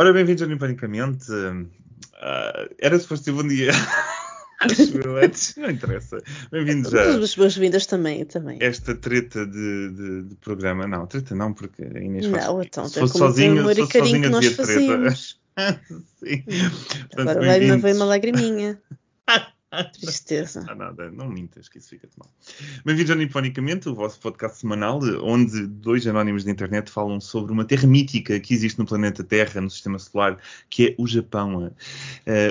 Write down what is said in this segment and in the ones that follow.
Ora, bem-vindos ao Nipanicamente. Uh, era suposto bom dia. Não interessa. Bem-vindos a. As boas-vindas também, também. Esta treta de, de, de, programa. Não, treta não, porque a Inês não, faz. Não, então, se fosse sozinho, se fosse sozinho que nós treta. fazíamos. Sim. Agora vai-me uma lagriminha. Tristeza. Não, nada, não mintas, que isso fica-te mal. Bem-vindos ao Niponicamente, o vosso podcast semanal, onde dois anónimos da internet falam sobre uma terra mítica que existe no planeta Terra, no sistema solar, que é o Japão. Uh,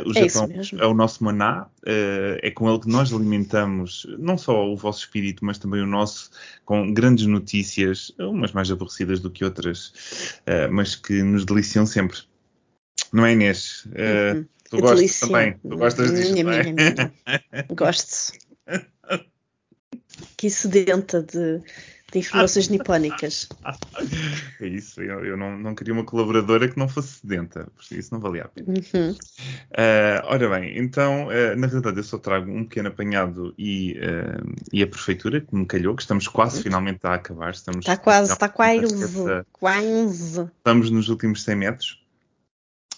o é Japão é o nosso maná, uh, é com ele que nós alimentamos não só o vosso espírito, mas também o nosso, com grandes notícias, umas mais aborrecidas do que outras, uh, mas que nos deliciam sempre. Não é, Inês? Uhum. Tu gostas também? Tu gostas minha, não é? minha, minha. Gosto. Que sedenta de, de informações nipónicas. É isso, eu, eu não, não, queria uma colaboradora que não fosse sedenta, porque isso não valia a pena. Uhum. Uh, ora bem, então, uh, na realidade, eu só trago um pequeno apanhado e, uh, e a prefeitura, que me calhou, que estamos quase finalmente a acabar. Estamos, Está quase, está quase, essa, quase. Estamos nos últimos 100 metros.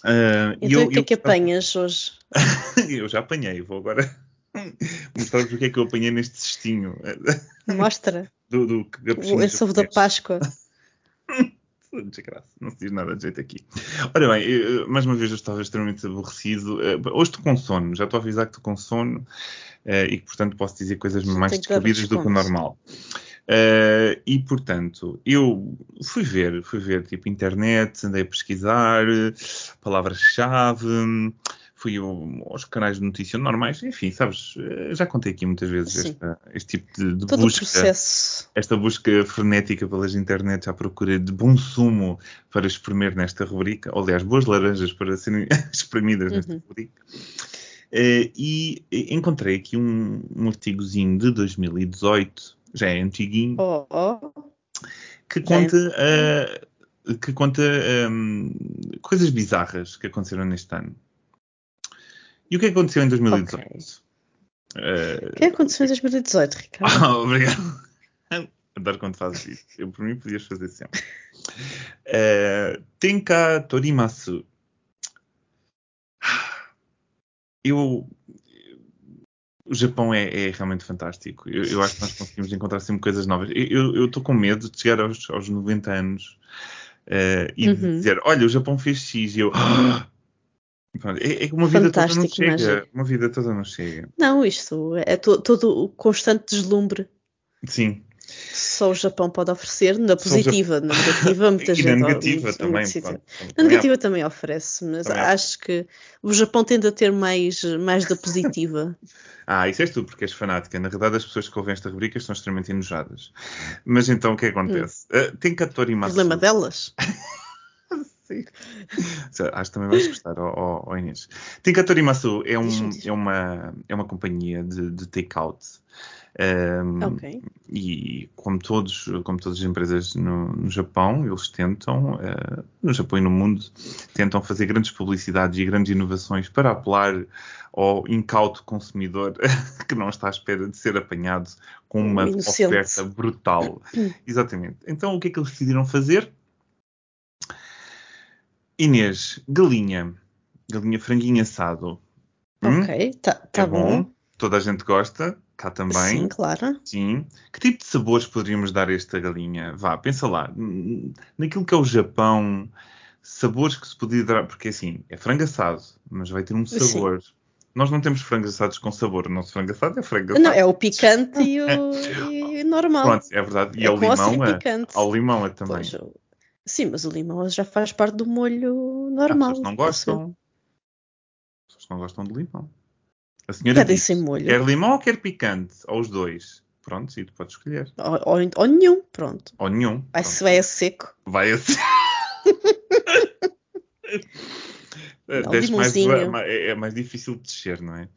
Uh, então, o que é que apanhas hoje? eu já apanhei, vou agora mostrar-vos o que é que eu apanhei neste cestinho. Mostra. do, do, o ovo da Páscoa. Desgraça, não se diz nada de jeito aqui. Ora bem, eu, mais uma vez eu estava extremamente aborrecido. Hoje estou com sono, já estou a avisar que estou com sono e que, portanto, posso dizer coisas mais descabidas do que o normal. Uh, e portanto, eu fui ver, fui ver tipo internet, andei a pesquisar palavras-chave, fui ao- aos canais de notícia normais, enfim, sabes, uh, já contei aqui muitas vezes esta- este tipo de, de Todo o busca, processo. esta busca frenética pelas internets à procura de bom sumo para espremer nesta rubrica, ou aliás, boas laranjas para serem espremidas nesta Uhum. rubrica. Uh, e encontrei aqui um, um artigozinho de 2018, já é antiguinho, Oh, oh. que conta, uh, que conta um, coisas bizarras que aconteceram neste ano. E o que aconteceu em 2018? Uh, O que aconteceu em 2018, Ricardo? ah, obrigado. Adoro quando fazes isso. Eu, por mim, podias fazer sempre. Uh, Tenka Torimasu. Eu. O Japão é, é realmente fantástico. Eu, eu acho que nós conseguimos encontrar sempre coisas novas. Eu estou com medo de chegar aos, aos 90 anos uh, e Uhum. dizer: Olha, o Japão fez X e eu. "Ah!" É, é uma vida toda não Fantástico, chega. mágico. Uma vida toda não chega. Não, isto é to- todo o constante deslumbre Sim. Só o Japão pode oferecer, na positiva, na negativa, muita e gente. na negativa muito- também. muito pronto, Na negativa também oferece, mas Também há- acho que o Japão tende a ter mais, mais da positiva. Ah, isso és tu, porque és fanática. Na verdade, as pessoas que ouvem esta rubrica estão extremamente enojadas. Mas então, o que acontece? Uh, tem Katorimasu. Problema delas. Sim. Acho que também vais gostar, ó ó- ó Inês. Torimasu é, um, é, uma, é uma companhia de, de take-out. Um, Ok. E como, todos, como todas as empresas no, no Japão, eles tentam, eh, no Japão e no mundo, tentam fazer grandes publicidades e grandes inovações para apelar ao incauto consumidor que não está à espera de ser apanhado com uma inocente. oferta brutal. Exatamente. Então, o que é que eles decidiram fazer? Inês, galinha. Galinha franguinho assado. Hum? Ok, tá, tá é bom. bom. Toda a gente gosta. Cá também. Sim, claro. Sim. Que tipo de sabores poderíamos dar a esta galinha? Vá, pensa lá. Naquilo que é o Japão, sabores que se podia dar. Porque assim, é frango assado, mas vai ter um Sim. sabor. Nós não temos frangos assados com sabor. O nosso frango assado é frango assado. Não, é o picante e o e normal. Pronto, é verdade. E é ao limão, é, picante. ao limão é também. Pois, sim, mas o limão já faz parte do molho normal. pessoas que não gostam. As pessoas não gostam de limão. A senhora quer limão ou quer picante? Ou os dois. Pronto, sim, tu podes escolher. Ou, ou, ou nenhum, pronto. Ou nenhum. Vai, Pronto. se vai a seco. Vai assim. Não, Desce mais, limãozinho. é, é mais difícil de descer, não é?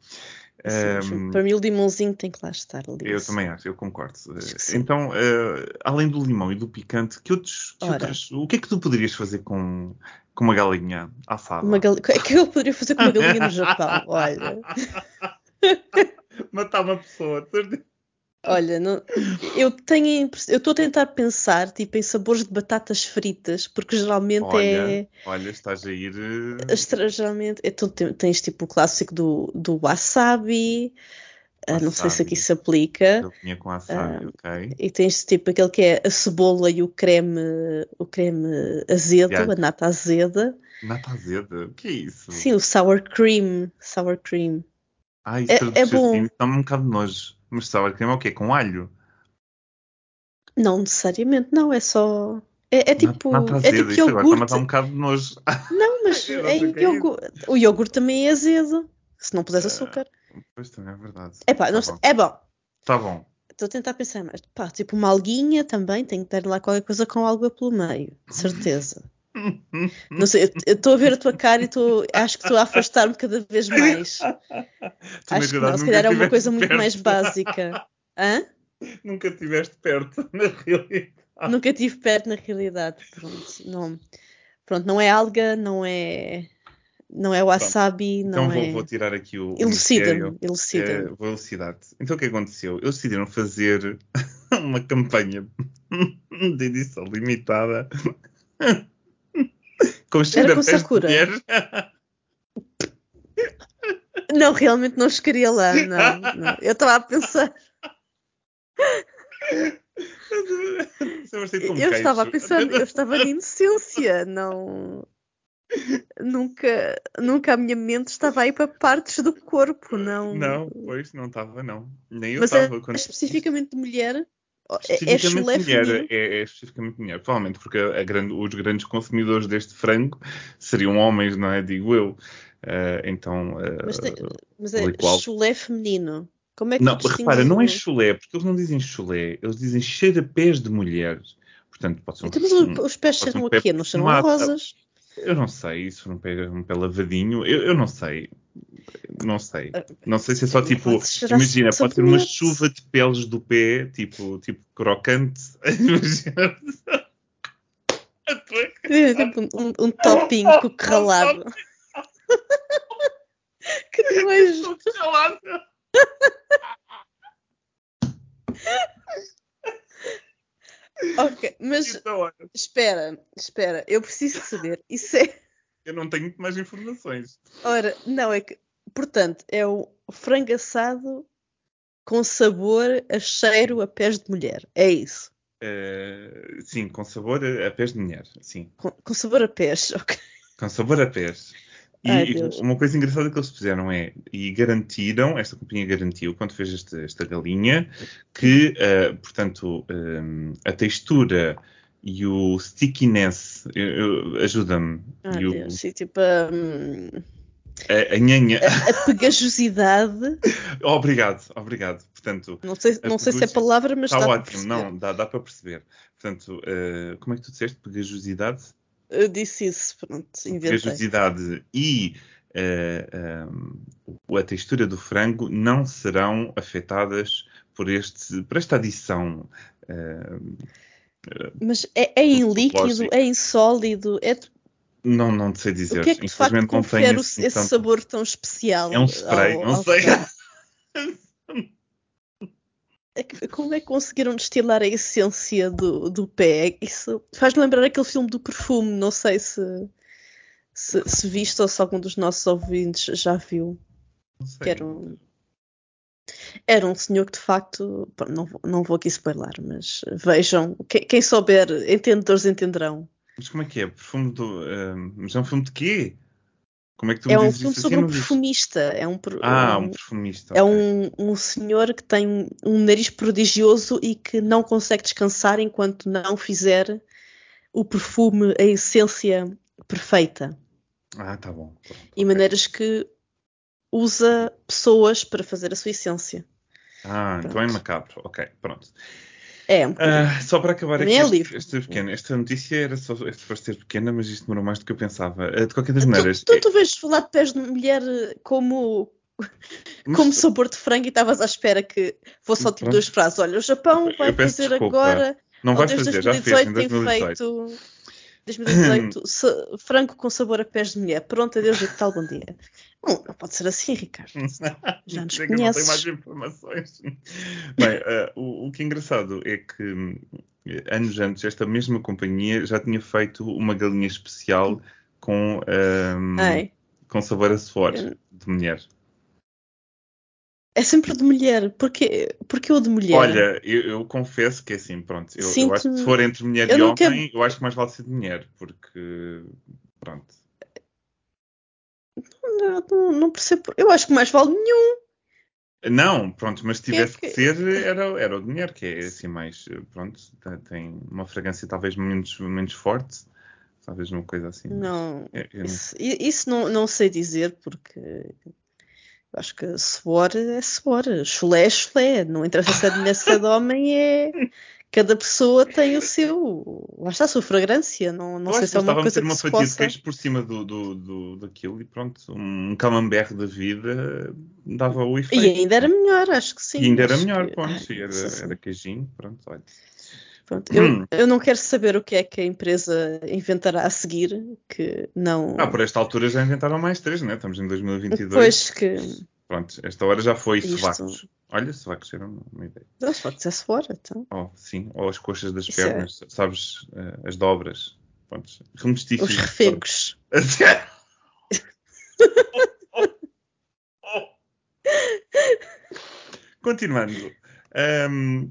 Sim, Ehm, para mim o limãozinho tem que lá estar ali. eu também acho, eu concordo. Acho que sim. Então, eh, além do limão e do picante, que outros, que outros- o que é que tu poderias fazer com, com uma galinha assada? Uma gal... O que é que eu poderia fazer com uma galinha no Japão? Olha, Matar uma pessoa. de certeza. Olha, não- eu tenho, eu estou a tentar pensar tipo em sabores de batatas fritas, porque geralmente Olha, é olha, estás a ir. eh, geralmente é, tu te- tens tipo o clássico do, do wasabi, ah, não sei se aqui se aplica, Eu tinha com wasabi, ok? e tens tipo aquele que é a cebola e o creme, o creme azedo, Yeah. a nata azeda. Nata azeda, o que é isso? Sim, o sour cream, sour cream. Ah, isso É- traduzir é bom. dá-me um bocado de nojo. Mas sour cream é o quê? Com alho? Não necessariamente, não, é só. É, é tipo, Nata é azeda, tipo isso agora iogurte. dar um bocado de nojo. Não, mas é é iogurte. O iogurte também é azedo. Se não puseres Ah, açúcar. Pois também é verdade. Epá, Tá não bom. é bom. Tá bom. Estou a tentar pensar mais. Pá, tipo uma alguinha também, tem que ter lá qualquer coisa com algo pelo meio, de certeza. Não sei, estou a ver a tua cara e estou, acho que estou a afastar-me cada vez mais. Tu, Acho que não, se calhar é uma coisa muito perto. mais básica. Hã? Nunca estiveste perto, na realidade. Nunca estive perto na realidade. Pronto, não, pronto, não é alga, não é, não é wasabi, Então não vou, é. vou tirar aqui o. Elucida-me, elucida-me. É, vou elucidar-te. Então o que aconteceu? Eles decidiram fazer uma campanha de edição limitada com Era a com pés de Sakura? Não, realmente não chegaria lá, não, não. Eu estava a pensar, é com eu estava a pensar, eu estava na inocência, não. Nunca, nunca a minha mente estava aí para partes do corpo, não. Não, pois não estava, não. Nem eu é estava. quando- especificamente de mulher? É, é chulé feminino? é, é especificamente mulher, provavelmente porque a grande- os grandes consumidores deste frango seriam homens, não é? Digo eu. Eh, então, eh, Mas, tem- mas é igual. chulé feminino. Como é que não, repara, não é chulé, porque eles não dizem chulé, eles dizem cheira-pés de mulheres. Portanto, pode ser um, Então, mas um- os pés um cheiram pé a quê? Não cheiram a rosas? Eu não sei, isso não pega um pé lavadinho, eu, eu não sei. Não sei. Não sei se é só tipo. Imagina, pode ter uma chuva de peles do pé, tipo, tipo crocante. Imagina. É tipo um, um, topping com ralado. que nojo! Ok, mas Então, espera, espera, eu preciso saber. Isso é. eu não tenho muito mais informações. Ora, não, é que. Portanto, é o frango assado com sabor a cheiro a pés de mulher. É isso. Eh, sim, com sabor a, pés de mulher. Sim, Com, com sabor a pés, ok. com sabor a pés. E, Ai, e Deus. uma coisa engraçada que eles fizeram é, e garantiram, esta companhia garantiu, quando fez este- esta galinha, que, eh, portanto, eh, a textura e o stickiness, ajuda-me, Ah, e o- Deus, sim, tipo hum, a, a nhanha, a, a pegajosidade. obrigado, obrigado, portanto, Não sei, não sei se é palavra, mas está está ótimo, não, dá, dá para perceber. Portanto, eh, como é que tu disseste? Pegajosidade? Eu disse isso, pronto, inventei. pegajosidade e eh, um, a textura do frango não serão afetadas por, este, por esta adição. eh, Mas é, é em líquido, é em sólido, é não, não te sei dizer. o que é que de facto não assim esse tanto- sabor tão especial? É um spray, ao- não ao sei. É Como é que conseguiram destilar a essência do, do pé? Isso faz-me lembrar aquele filme do perfume, não sei se, se, se viste ou se algum dos nossos ouvintes já viu. Que era um, era um senhor que de facto, não, vou- não vou aqui spoiler, mas vejam, quem, quem souber, entendedores entenderão. Mas como é que é? Perfume do. eh, mas é um filme de quê? Como é que tu É um filme sobre assim? um perfumista. É um, Ah, um- um perfumista. é ok. um, um senhor que tem um nariz prodigioso e que não consegue descansar enquanto não fizer o perfume, a essência perfeita. Ah, tá bom. Pronto, E ok. maneiras que usa pessoas para fazer a sua essência. Ah, então é macabro. Ok, pronto. É, um. Ah, só para acabar aqui, é este, livre. este pequeno, esta notícia era só é suposto ser pequena, mas isto demorou mais do que eu pensava. Ah, de qualquer das Tu, maneiras, tu, tu vês falar de pés de mulher eh, como, mas- como sabor de frango e estavas à espera que fosse só tipo duas frases. Olha, o Japão vai fazer desculpa. agora, não vai fazer, já fez em 2018 tem 2018. feito. 2018, sa- frango com sabor a pés de mulher. Pronto, adeus e tal, bom dia. Não, não pode ser assim, Ricardo. Já nos Sei que não tenho conheces. mais informações. Bem, eh, o, o que é engraçado é que hum, anos antes esta mesma companhia já tinha feito uma galinha especial com, hum, Ai, com sabor a suor Eu- de mulher. é sempre de mulher. Porquê, Porquê o de mulher? Olha, eu, eu confesso que é assim, pronto. Eu, eu acho que se for entre mulher e nunca- homem, eu acho que mais vale ser de mulher, porque pronto. Não, não- percebo. Eu acho que mais vale nenhum. Não, pronto, mas se Que é tivesse que, que- ser, era, era o mulher, que é assim mais, pronto, tem- tem uma fragrância talvez menos, menos forte, talvez uma coisa assim. mas Não, eu- eu não- isso, isso não, não sei dizer, porque eu acho que suor é suor, chulé é chulé, não interessa se é de mulher, se é de homem, é. Cada pessoa tem o seu. Lá está a sua fragrância, não, não eu sei se que é uma coisa que uma se fatia de possa. queijo por cima do, do, do, daquilo e pronto, um camembert da vida dava o efeito. E ainda era melhor, acho que sim. E ainda era melhor, que- pronto, e era, era queijinho, pronto, olha. Pronto, eu, Hum. eu não quero saber o que é que a empresa inventará a seguir, que não. Ah, por esta altura já inventaram mais três, né? Estamos em 2022. Pois que. Pronto, esta hora já foi Isto- sovacos. Olha, sovacos era uma, uma ideia. Não, pode ser fora, então. Oh, sim, ou as coxas das Isso é- pernas, sabes, eh, as dobras. Pronto, remestício. Os refegos. Continuando. Um,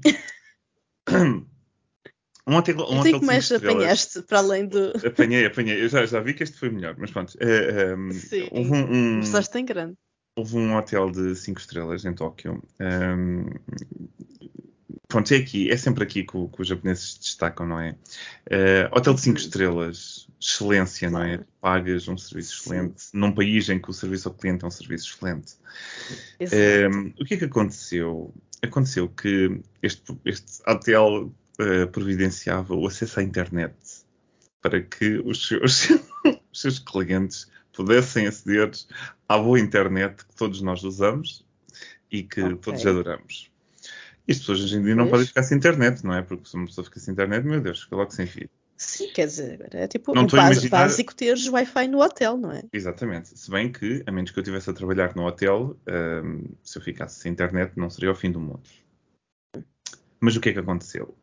um hotel, um hotel que mais apanhaste para além do. Apanhei, apanhei. Eu já, já vi que este foi melhor, mas pronto. Eh, um, Sim. houve um, um- Começaste em grande. Houve um hotel de 5 estrelas em Tóquio. Um, pronto, é aqui, é sempre aqui que, que os japoneses se destacam, não é? Eh, hotel de 5 Uhum. estrelas, excelência, não é? Pagas um serviço Sim. excelente, num país em que o serviço ao cliente é um serviço excelente. Um, o que é que aconteceu? Aconteceu que este, este hotel eh, providenciava o acesso à internet para que os seus, os seus clientes pudessem aceder à boa internet que todos nós usamos e que Ok. todos adoramos. E as pessoas hoje em dia não podem ficar sem internet, não é? Porque se uma pessoa fica sem internet, meu Deus, fica logo sem fio. Sim, quer dizer, é tipo Não o estou a bas- imaginar- básico teres Wi-Fi no hotel, não é? Exatamente. Se bem que, a menos que eu estivesse a trabalhar no hotel, hum, se eu ficasse sem internet, não seria o fim do mundo. Mas o que é que aconteceu?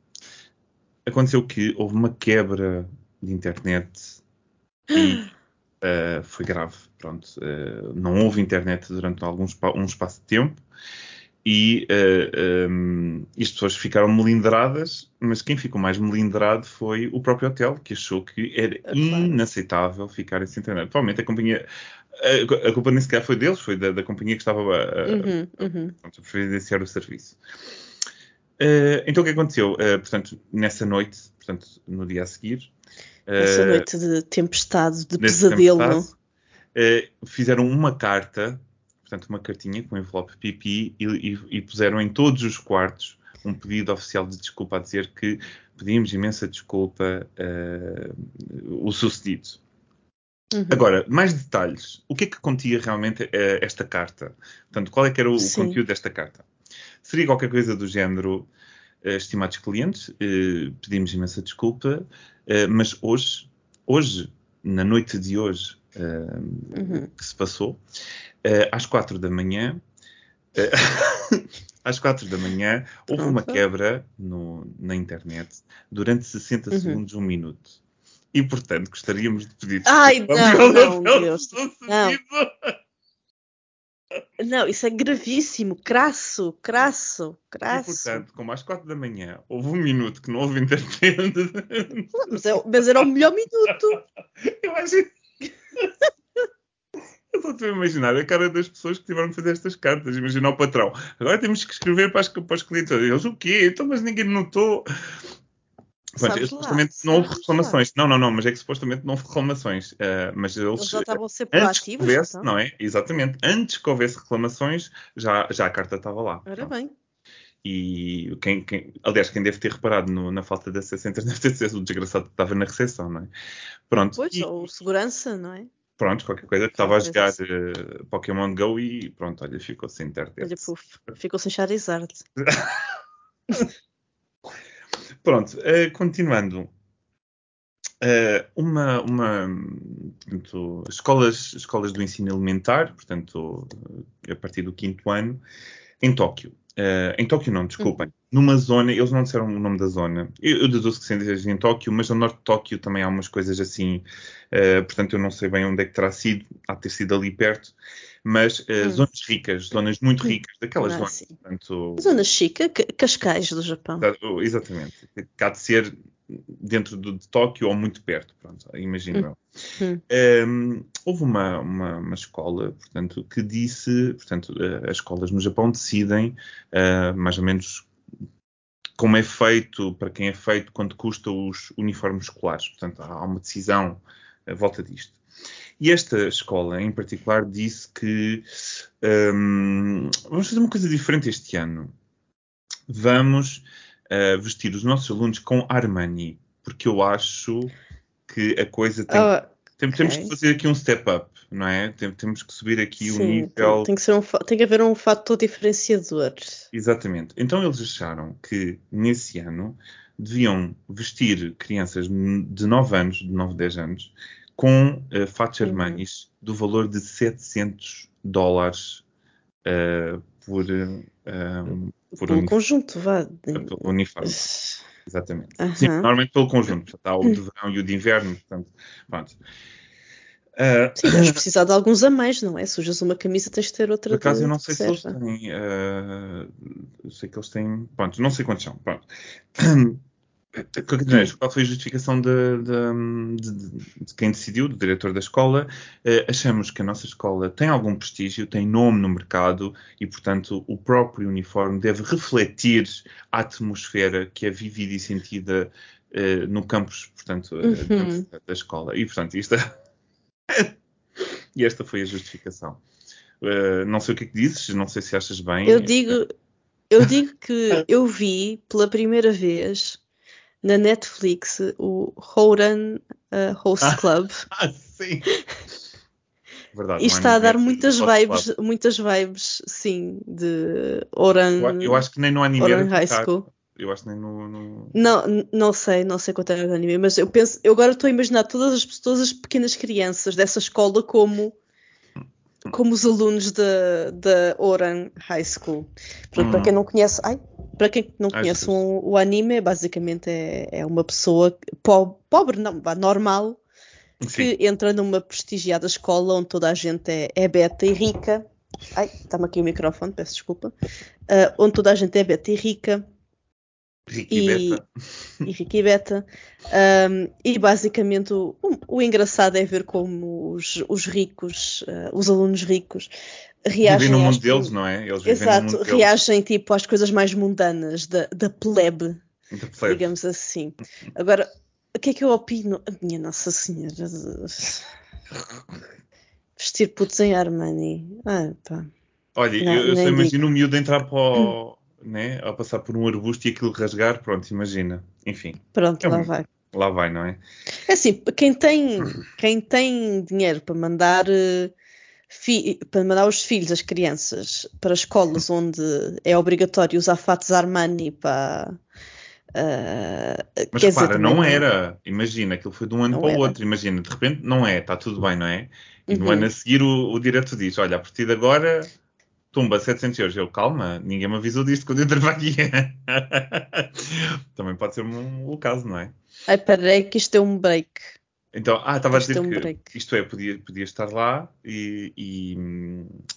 Aconteceu que houve uma quebra de internet e uh, foi grave. Pronto, uh, não houve internet durante algum um espaço de tempo e, uh, um, e as pessoas ficaram melindradas, mas quem ficou mais melindrado foi o próprio hotel, que achou que era claro. inaceitável ficar sem internet. Provavelmente a companhia, a, a culpa nem sequer foi deles, foi da, da companhia que estava a, a- Uhum, uhum. pronto, a providenciar o serviço. Eh, então o que aconteceu? Eh, portanto, nessa noite, portanto, no dia a seguir, Essa eh, noite de tempestade, de pesadelo. tempestade, eh, fizeram uma carta, portanto, uma cartinha com envelope pipi e, e- e puseram em todos os quartos um pedido oficial de desculpa a dizer que pedimos imensa desculpa eh, o sucedido. Uhum. Agora, mais detalhes. O que é que continha realmente eh, esta carta? Portanto, qual é que era o Sim. conteúdo desta carta? Seria qualquer coisa do género, estimados clientes, eh, pedimos imensa desculpa, eh, mas hoje, hoje, na noite de hoje, eh, Uhum. que se passou, eh, às quatro da manhã, eh, às quatro da manhã, houve uma quebra no- na internet durante 60 Uhum. segundos, um minuto. E, portanto, gostaríamos de pedir Ai, desculpa não, pelo não, hotel Deus. sucedido. Não, isso é gravíssimo, crasso, crasso, E, crasso. portanto, como às quatro da manhã houve um minuto que não houve internet, Mas, é- mas era o melhor minuto. eu acho. Eu estou a imaginar a cara das pessoas que tiveram que fazer estas cartas. Imagina o patrão. Agora temos que escrever para, as, para os clientes. Eles, o quê? Então, mas ninguém notou. Sabes lá, supostamente não houve reclamações. Não, não, não, mas é que supostamente não houve reclamações. Ah, mas eles, Eles já estavam a ser proativos, houvesse, então. não é? Exatamente. Antes que houvesse reclamações, já, já a carta estava lá. Ora bem. E quem, quem- aliás, quem deve ter reparado no- na falta de acesso à internet deve ter sido o desgraçado que estava na recepção, não é? Pronto, Pois, e, ou segurança, não é? pronto qualquer coisa que estava a jogar eh, Pokémon Go e pronto, olha, ficou sem internet. Olha, puf, ficou sem Charizard. Pronto, eh, continuando. Uh, uma, uma portanto, escolas, escolas do ensino elementar, portanto, a partir do quinto ano, em Tóquio. Uh, em Tóquio não, desculpem. Uhum. Numa zona, eles não disseram o nome da zona. Eu, eu deduzo que seja em Tóquio, mas no norte de Tóquio também há umas coisas assim. Uh, portanto, eu não sei bem onde é que terá sido. Há de ter sido ali perto. Mas hum. zonas ricas, zonas muito hum. ricas, daquelas ah, zonas. Portanto, zonas chica, Cascais do Japão. Exatamente. Cá de ser dentro de, de Tóquio ou muito perto, pronto, imagino hum. um, houve uma, uma, uma, escola, portanto, que disse, portanto, uh, as escolas no Japão decidem uh, mais ou menos como é feito, para quem é feito, quanto custa os uniformes escolares. Portanto, há uma decisão à volta disto. E esta escola, em particular, disse que um, vamos fazer uma coisa diferente este ano. Vamos uh, vestir os nossos alunos com Armani, porque eu acho que a coisa tem. Oh, tem temos que fazer aqui um step up, não é? Tem, temos que subir aqui o nível. Tem, que ser um, tem que haver um fator diferenciador. Exatamente. Então eles acharam que nesse ano deviam vestir crianças de 9 anos, de 9, 10 anos, com uh, fatos Armanis uhum. do valor de 700 dólares uh, por, uh, por pelo conjunto, vá. Pelo uniforme. Exatamente. Sim, normalmente pelo conjunto. Há o de verão e o de inverno, portanto, pronto. Uh, Sim, deves precisar de alguns a mais, não é? Se ujas uma camisa, tens de ter outra. Por acaso, eu não sei se eles têm. Uh, eu sei que eles têm. Pronto, não sei quantos são. Pronto. Qual foi a justificação de, de, de, de, quem decidiu, do diretor da escola? Uh, achamos que a nossa escola tem algum prestígio, tem nome no mercado e, portanto, o próprio uniforme deve refletir a atmosfera que é vivida e sentida uh, no campus, portanto, uh, uhum. da escola. E, portanto, isto e esta foi a justificação. não sei o que é que dizes, não sei se achas bem. Eu digo, eu digo que eu vi pela primeira vez na Netflix o Horan uh, Host ah, Club. Ah, sim. Verdade, e é está é a dar muitas vibes, muitas vibes, sim, de Oran. Eu, eu acho que nem no anime Oran High School. Eu acho que nem no, no, Não, não sei, não sei quanto é no anime, mas eu penso, eu agora estou a imaginar todas as, todas as pequenas crianças dessa escola como como os alunos da, da Oran High School. Portanto, hum. para quem não conhece, ai, para quem não conhece um, o anime, basicamente é, é uma pessoa pobre, pobre não, normal, Sim. que entra numa prestigiada escola onde toda a gente é, é beta e rica. Ai, está-me aqui o microfone, peço desculpa. Uh, onde toda a gente é beta e rica. Rica e, e beta. E rica e beta. Um, e basicamente o, o, engraçado é ver como os, os ricos, uh, os alunos ricos, reagem. Vivem no mundo deles, não é? Eles Exato, reagem tipo às coisas mais mundanas da, da plebe, plebe, digamos assim. Agora, o que é que eu opino? A minha Nossa Senhora. Vestir putos em Armani. Ah, pá. Olha, não, eu, eu só imagino o miúdo entrar para o, né, ao passar por um arbusto e aquilo rasgar, pronto, imagina. Enfim. Pronto, é lá vai. Lá vai, não é? É assim, quem tem, quem tem dinheiro para mandar uh, para mandar os filhos, as crianças, para escolas onde é obrigatório usar fatos Armani para. Uh, Mas repara, dizer, não era. Imagina, aquilo foi de um ano para o outro. Imagina, de repente não é, está tudo bem, não é? E no uhum. ano a seguir o, o diretor diz: Olha, a partir de agora tumba 700 euros. Eu, calma, ninguém me avisou disto quando eu para aqui. Também pode ser um, o caso, não é? Ai, peraí, que isto é um break. Então, ah, estava a dizer um que isto é, podia, podia estar lá e, e,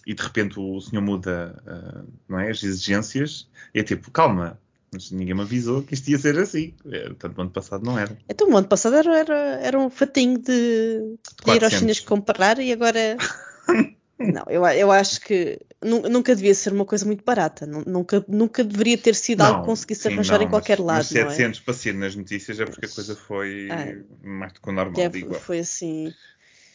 e de repente o senhor muda uh, não é, as exigências e é tipo, calma, mas ninguém me avisou que isto ia ser assim. É, portanto, no ano passado não era. Então, no ano passado era, era, era um fatinho de, de ir aos chineses comprar e agora. Não, eu, eu acho que nunca devia ser uma coisa muito barata. Nunca, nunca deveria ter sido não, algo que conseguisse arranjar não, em qualquer mas, lado. Mas 700 é? para ser nas notícias é porque a coisa foi ah, mais do que o normal. É, digo. Foi assim.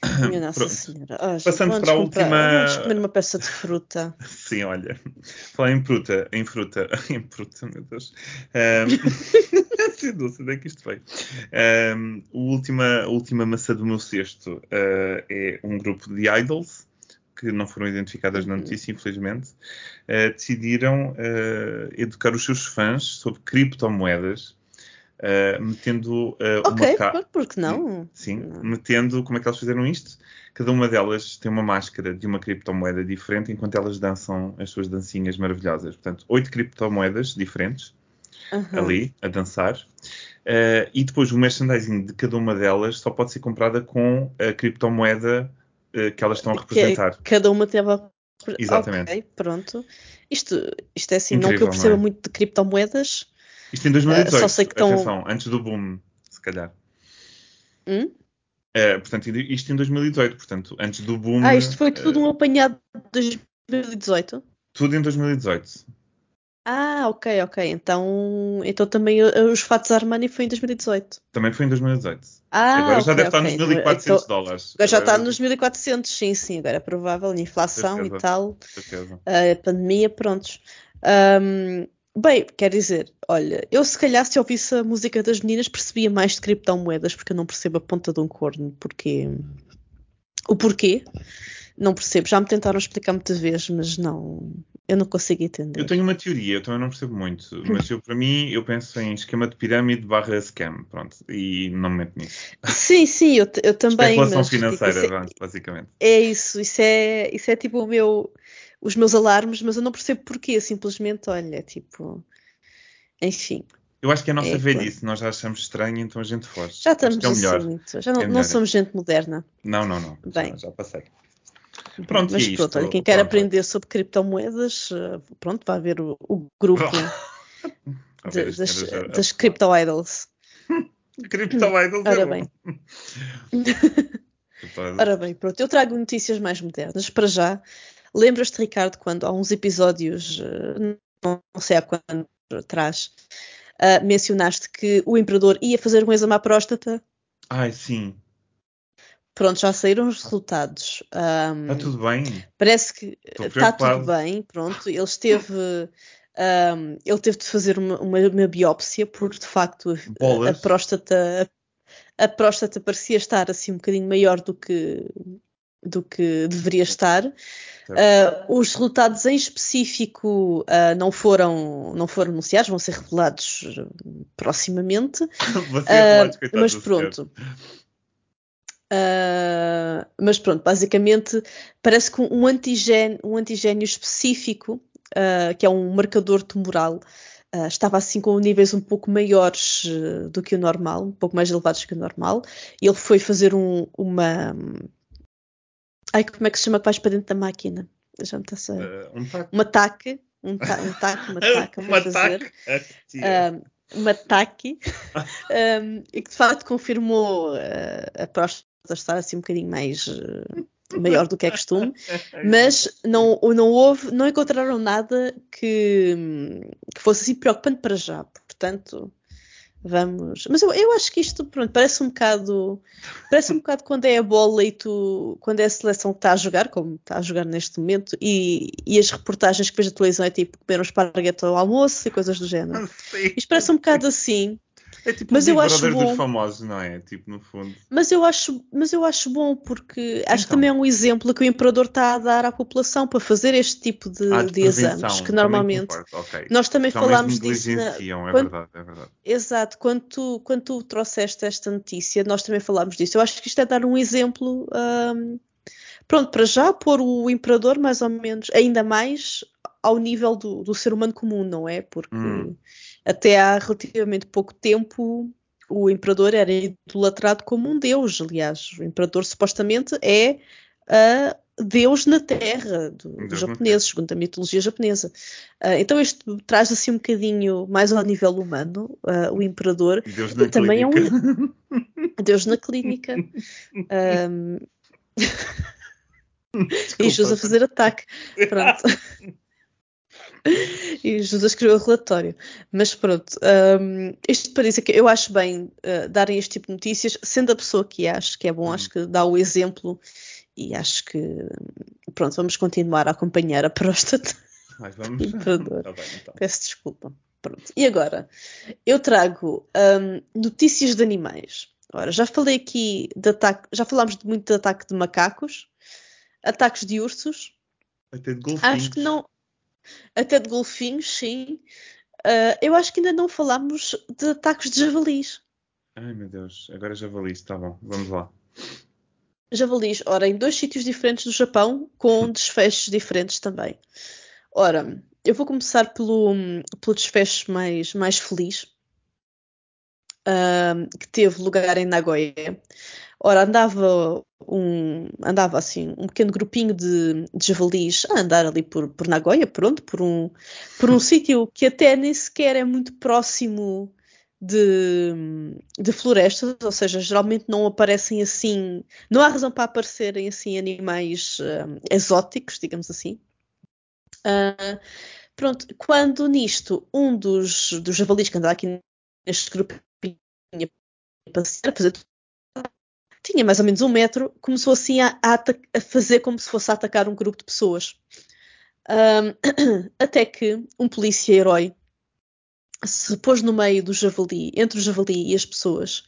Minha Nossa Pronto. Senhora. Oh, Passando para a comprar, última. Vamos comer uma peça de fruta. Sim, olha. Falar em fruta, em fruta, em fruta, meu Deus. Um... não sei onde é que isto veio. Um, a, última, a última maçã do meu cesto uh, é um grupo de idols que não foram identificadas na uhum. notícia, infelizmente, uh, decidiram uh, educar os seus fãs sobre criptomoedas uh, metendo uh, Ok, uma ca... por que não? Sim, Não. metendo, como é que eles fizeram isto? Cada uma delas tem uma máscara de uma criptomoeda diferente enquanto elas dançam as suas dancinhas maravilhosas. Portanto, oito criptomoedas diferentes Aham. ali a dançar. Uh, e depois o merchandising de cada uma delas só pode ser comprada com a criptomoeda que elas estão a é- representar. cada uma teve a... Exatamente. Ok, pronto. Isto, isto é assim, não que Incrível, eu perceba é? muito de criptomoedas. Isto em 2018, Ah, só sei que estão- atenção, antes do boom, se calhar. Hum? Uh, portanto, isto em 2018, portanto, antes do boom. Ah, isto foi tudo uh, um apanhado de 2018? tudo em 2018. Ah, ok, ok. Então, então também uh, os fatos Armani foi em 2018. Também foi em 2018. Ah, agora já ok, deve estar ok. nos 1400 Então, dólares. Agora já está nos 1400, sim, sim. Agora é provável, inflação Certeza. e tal. Certeza. a pandemia, prontos. Ahm, bem, quer dizer, olha, eu se calhar se ouvisse a música das meninas percebia mais de criptomoedas, porque eu não percebo a ponta de um corno, porque o porquê, não percebo. Já me tentaram explicar muitas vezes, mas não, eu não consigo entender. Eu tenho uma teoria, eu também não percebo muito, mas eu, para mim, eu penso em esquema de pirâmide barra scam, pronto, e não me meto nisso. Sim, sim, eu, eu também. Especulação mas, tipo, financeira, isso é- basicamente. É isso, isso é, isso é tipo o meu, os meus alarmes, mas eu não percebo porquê, simplesmente, olha, tipo, enfim, Eu acho que é a nossa É, velhice, nós já achamos estranho, então a gente foge. já Acho estamos é melhor. assim muito, já não, É não somos gente moderna. Não, não, não. Bem. Já, já passei. Pronto, mas e é pronto, olha, quem quer Pronto. aprender sobre criptomoedas, eh, pronto, vai ver o, o grupo de- ver das, a- a das. Crypto Idols. Crypto Idols é Ora bem. Ora bem, pronto, eu trago notícias mais modernas. Para já, lembras-te, Ricardo, quando há uns episódios, eh, não sei há quando atrás, ah, mencionaste que o imperador ia fazer um exame à próstata? Ai, sim. Pronto, já saíram os resultados. Ahm, Está tudo bem? Parece que está tudo bem, pronto. Ele esteve, ahm, ele teve de fazer uma, uma- uma biópsia porque de facto a, a próstata a, a próstata parecia estar assim um bocadinho maior do que do que deveria estar. Ah, os resultados em específico ah, não foram não foram anunciados, vão ser revelados ah, proximamente. Ah, coitado mas do senhor. Ah, mas pronto, basicamente parece que um antigénio, um antigénio específico, ah, que é um marcador tumoral, ah, estava assim com níveis um pouco maiores do que o normal, um pouco mais elevados que o normal, e ele foi fazer um- uma. Ai, como é que se chama que vais para dentro da máquina? Deixa-me estar a saber. Ah, um taco. Um ataque, um, ta um taque, uma taca, Um ataque. Um, um ataque um, e que de facto confirmou uh, a próstata estar assim um bocadinho mais uh, maior do que é costume, mas não, não houve, não encontraram nada que, que fosse assim preocupante para já, portanto vamos, mas eu, eu acho que isto pronto, parece um bocado parece um bocado quando é a bola e tu, quando é a seleção que está a jogar, como está a jogar neste momento e, e as reportagens que vejo na televisão é tipo comer um esparguete ao almoço e coisas do género. Isto parece um bocado assim, É tipo mas o eu acho bom. dos famosos, não é? Tipo, no fundo. mas eu acho, mas eu acho bom porque acho que Então. também é um exemplo que o imperador está a dar à população para fazer este tipo de, Ah, de prevenção, exames, que normalmente concordo, ok. nós também falámos disso. na- é quando- verdade, é verdade. Exato, quando tu, quando tu trouxeste esta notícia, nós também falámos disso. Eu acho que isto é dar um exemplo, hum, pronto, para já pôr o imperador mais ou menos, ainda mais ao nível do, do ser humano comum, não é? Porque Hum. Até há relativamente pouco tempo o imperador era idolatrado como um deus. Aliás, o imperador supostamente é a Deus na Terra do- dos japoneses, segundo a mitologia japonesa. Ah, então isto traz assim um bocadinho mais ao nível humano, ah, o imperador, Deus na também é um clínica. Deus na clínica. E Desculpa. a fazer ataque. Pronto. e a escrever o relatório. Mas pronto, ahm, isto para dizer que eu acho bem ah, darem este tipo de notícias, sendo a pessoa que acho que é bom, Uhum. acho que dá o exemplo e acho que pronto, vamos continuar a acompanhar a próstata. Mas vamos. Imperador. Tá bem, então. Peço desculpa. Pronto. E agora, eu trago ahm, notícias de animais. Ora, já falei aqui de ataque, já falámos de muito de ataque de macacos, ataques de ursos, Até de golfinhos. acho que não, até de golfinhos, sim. Uh, eu acho que ainda não falámos de ataques de javalis. Ai meu Deus, agora javalis, está bom, vamos lá. Javalis, ora, em dois sítios diferentes do Japão, com desfechos diferentes também. Ora, eu vou começar pelo, pelo desfecho mais, mais feliz, uh, que teve lugar em Nagoya. Ora, andava um, andava assim, um pequeno grupinho de, de javalis a andar ali por, por Nagoya, pronto, por um, por um sítio que até nem sequer é muito próximo de, de florestas, ou seja, geralmente não aparecem assim, não há razão para aparecerem assim animais uh, exóticos, digamos assim. Uh, pronto, quando nisto um dos, dos javalis que andava aqui neste grupo passear, fazer tinha mais ou menos um metro, começou assim a, a, a fazer como se fosse a atacar um grupo de pessoas. Um, até que um polícia herói se pôs no meio do javali, entre o javali e as pessoas,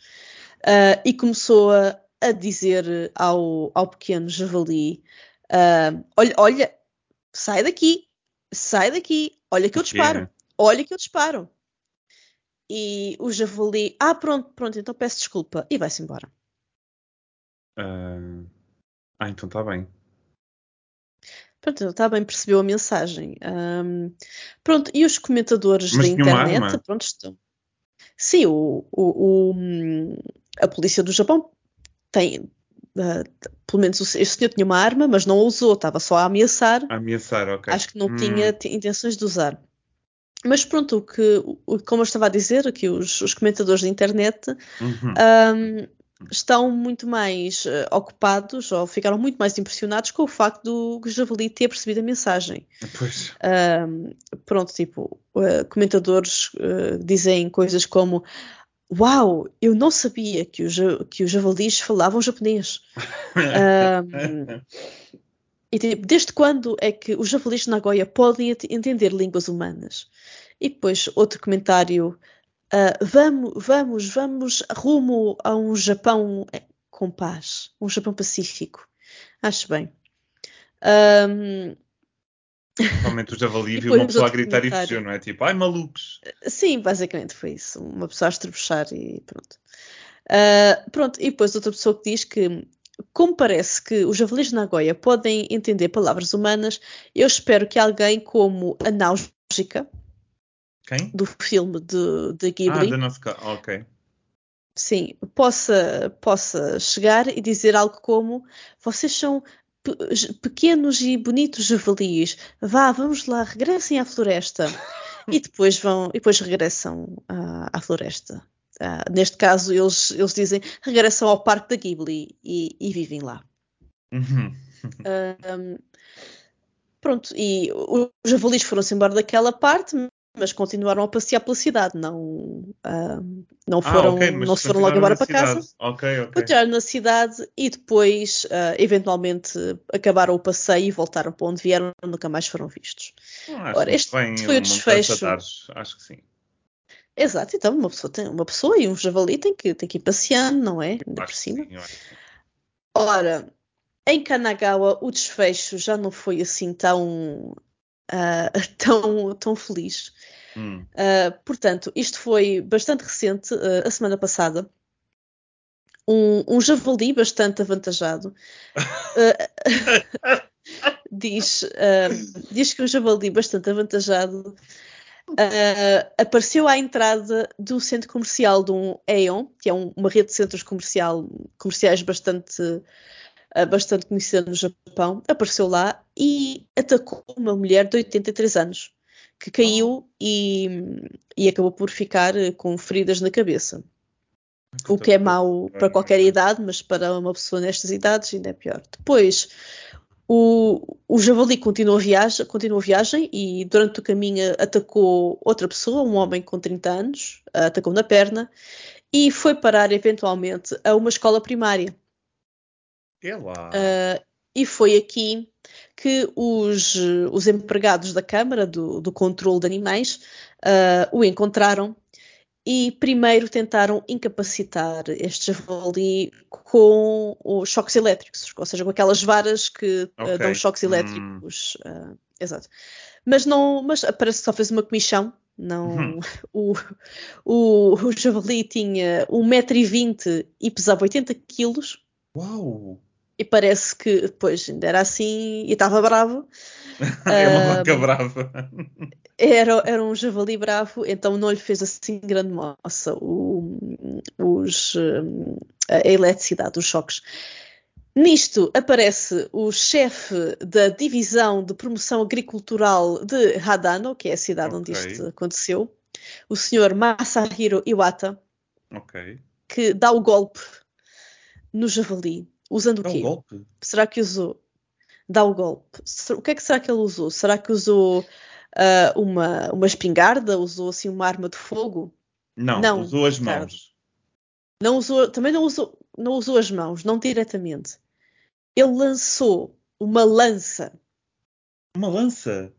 uh, e começou a, a dizer ao, ao, pequeno javali: uh, olha, olha, sai daqui, sai daqui, olha que eu disparo, olha que eu disparo. E o javali, ah, pronto, pronto, então peço desculpa, e vai-se embora. Uh... Ah, então está bem. Pronto, está bem, percebeu a mensagem. Um, pronto, e os comentadores Mas da internet, pronto, estão. Sim, o, o, o, a polícia do Japão tem, uh, pelo menos este senhor tinha uma arma, mas não a usou, estava só a ameaçar. A ameaçar, ok. Acho que não hum. tinha intenções de usar. Mas pronto, o que, como eu estava a dizer, aqui os, os comentadores da internet uhum. um, estão muito mais uh, ocupados ou ficaram muito mais impressionados com o facto do Javali ter percebido a mensagem. Pois. Uh, pronto, tipo, uh, comentadores eh, dizem coisas como Uau, eu não sabia que, os, que os javalis falavam japonês. e tipo, desde quando é que os javalis de Nagoya podem entender línguas humanas? E depois outro comentário Uh, vamos, vamos, vamos rumo a um Japão com paz, um Japão pacífico. Acho bem. Um... Realmente o javali viu uma pessoa a gritar e fugiu, não é? Tipo, ai malucos. Sim, basicamente foi isso. Uma pessoa a estrebuchar e pronto. Uh, pronto, e depois outra pessoa que diz que, como parece que os javalis de Nagoya podem entender palavras humanas, eu espero que alguém como a Náusica, quem? do filme de, de Ghibli. Ah, da nossa... ok. Sim, possa, possa chegar e dizer algo como vocês são pe pequenos e bonitos javalis, vá, vamos lá, regressem à floresta. e depois vão, e depois regressam à, à floresta. Uh, neste caso, eles, eles dizem regressam ao parque da Ghibli e, e vivem lá. Uhum. um, pronto, e os javalis foram-se embora daquela parte, mas continuaram a passear pela cidade, não, uh, não foram, ah, okay, não se foram logo embora para casa. Okay, okay. Continuaram na cidade e depois, uh, eventualmente, acabaram o passeio e voltaram para onde vieram, nunca mais foram vistos. Ah, Ora, este foi o desfecho. Acho que sim. Exato, então uma pessoa, tem, uma pessoa e um javali tem que, tem que ir passeando, não é? Ainda por cima. Sim, Ora, em Kanagawa o desfecho já não foi assim tão uh, tão, tão feliz. Hum. Uh, portanto, isto foi bastante recente, uh, a semana passada. Um, um javali bastante avantajado diz, diz que um javali bastante avantajado apareceu à entrada do centro comercial de um Aeon, que é um, uma rede de centros comercial, comerciais bastante bastante conhecida no Japão, apareceu lá e atacou uma mulher de 83 anos, que caiu e, e acabou por ficar eh, com feridas na cabeça. O que é mau para qualquer idade, mas para uma pessoa nestas idades ainda é pior. Depois, o, o javali continuou a, viagem, continuou a viagem e durante o caminho atacou outra pessoa, um homem com 30 anos, atacou na perna e foi parar eventualmente a uma escola primária. Uh, e foi aqui que os, os empregados da Câmara do, do Controlo de Animais uh, o encontraram e primeiro tentaram incapacitar este javali com os choques elétricos, ou seja, com aquelas varas que okay. uh, dão choques elétricos. Hum. Uh, exato. Mas não, mas parece que só fez uma comissão, Não, o, o, o javali tinha 1,20m e pesava 80kg. Uau! E parece que depois ainda era assim e estava bravo. é uma vaca brava. Era, era um javali bravo, então não lhe fez assim grande moça o, os, a eletricidade, os choques. Nisto aparece o chefe da divisão de promoção agricultural de Hadano, que é a cidade okay. onde isto aconteceu, o senhor Masahiro Iwata, okay. que dá o golpe no javali. Usando o quê? Um golpe? Será que usou? Dá o golpe. O que é que será que ele usou? Será que usou uh, uma, uma espingarda? Usou assim uma arma de fogo? Não, não usou as mãos. Não usou, também não usou, não usou as mãos, não diretamente. Ele lançou uma lança. Uma lança?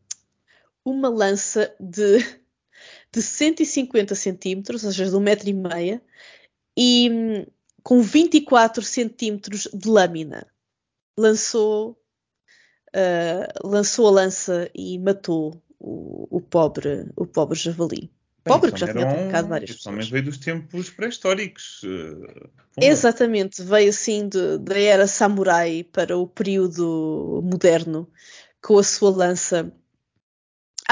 Uma lança de, de 150 centímetros, ou seja, de um metro e meia, e hum, com 24 centímetros de lâmina. Lançou, uh, lançou a lança e matou o, o, pobre, o pobre javali. Bem, pobre que já tinha atacado várias pessoas. veio dos tempos pré-históricos. Uh, Exatamente, veio assim de, da era samurai para o período moderno, com a sua lança.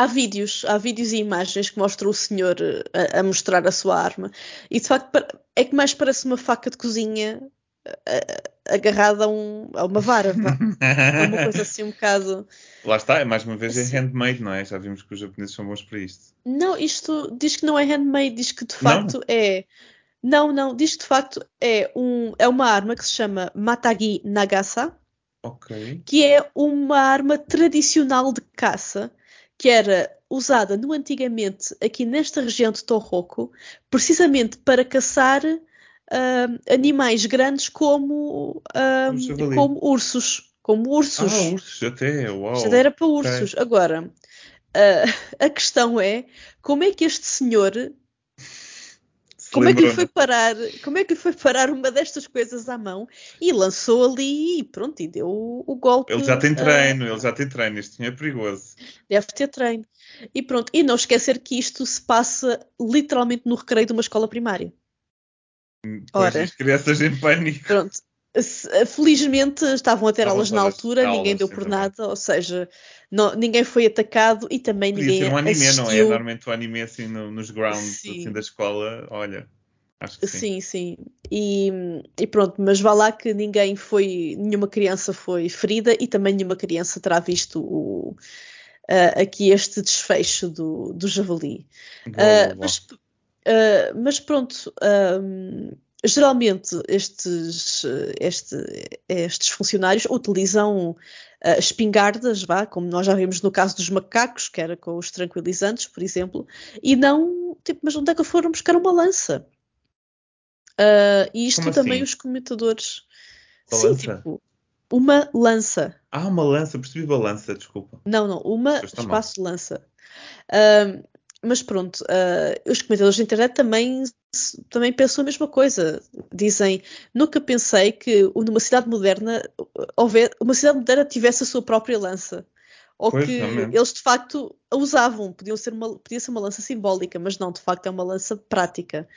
Há vídeos, há vídeos e imagens que mostram o senhor a, a mostrar a sua arma. E de facto é que mais parece uma faca de cozinha agarrada a, um, a, uma vara. é uma coisa assim um bocado. Lá está, é mais uma vez é assim. é handmade, não é? Já vimos que os japoneses são bons para isto. Não, isto diz que não é handmade, diz que de facto não. é. Não, não, diz que de facto é, um, é uma arma que se chama Matagi Nagasa. Ok. Que é uma arma tradicional de caça que era usada no antigamente aqui nesta região de Tohoku, precisamente para caçar uh, animais grandes como, uh, como ursos. Como ursos. Ah, ursos, até, uau. Já era para ursos. Okay. Agora, uh, a questão é como é que este senhor como é que lhe foi parar? Como é que lhe foi parar uma destas coisas à mão e lançou ali e pronto, e deu o, golpe. Ele já tem treino, uh, ele já tem treino, isto é perigoso. Deve ter treino. E pronto, e não esquecer que isto se passa literalmente no recreio de uma escola primária. Pois Ora, as crianças em pânico. Pronto. Felizmente estavam a ter aulas na altura, aulas, ninguém deu por nada, ou seja, não, ninguém foi atacado e também Podia ninguém ser um anime, assistiu... não é? Normalmente o anime assim no, nos grounds assim, da escola, olha, acho que sim. Sim, sim. E, e, pronto, mas vá lá que ninguém foi, nenhuma criança foi ferida e também nenhuma criança terá visto o, uh, aqui este desfecho do, do javali. Boa, uh, boa. Mas, uh, mas, pronto, geralmente estes, este, estes funcionários utilizam uh, espingardas, vá, como nós já vimos no caso dos macacos, que era com os tranquilizantes, por exemplo, e não, tipo, mas onde é que foram buscar uma lança? Uh, e isto como também assim? os comentadores. Uma sim, lança? tipo, uma lança. Ah, uma lança, percebi balança, desculpa. Não, não, uma espaço de lança. Uh, mas pronto, uh, os comentadores da internet também, também pensam a mesma coisa. Dizem, nunca pensei que numa cidade moderna houver, uma cidade moderna tivesse a sua própria lança. Ou pois, que também. eles de facto a usavam, podiam ser uma, podia ser uma lança simbólica, mas não, de facto é uma lança prática.